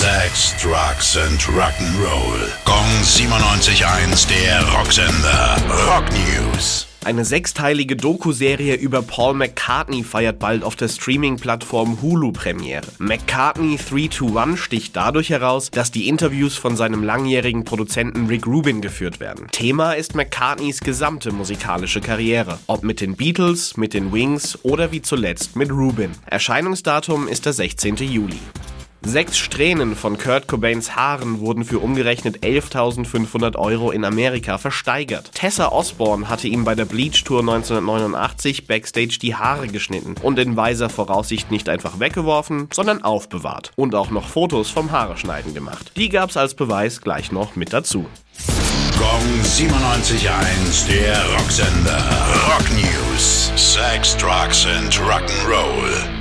Sex, Drugs and Rock'n'Roll. Gong 97.1, der Rocksender. Rock News. Eine sechsteilige Doku-Serie über Paul McCartney feiert bald auf der Streaming-Plattform Hulu Premiere. McCartney 321 sticht dadurch heraus, dass die Interviews von seinem langjährigen Produzenten Rick Rubin geführt werden. Thema ist McCartneys gesamte musikalische Karriere. Ob mit den Beatles, mit den Wings oder wie zuletzt mit Rubin. Erscheinungsdatum ist der 16. Juli. Sechs Strähnen von Kurt Cobains Haaren wurden für umgerechnet 11.500 Euro in Amerika versteigert. Tessa Osborne hatte ihm bei der Bleach Tour 1989 backstage die Haare geschnitten und in weiser Voraussicht nicht einfach weggeworfen, sondern aufbewahrt und auch noch Fotos vom Haareschneiden gemacht. Die gab's als Beweis gleich noch mit dazu. Gong 97.1, der Rocksender. Rock News. Sex, Drugs and Rock'n'Roll.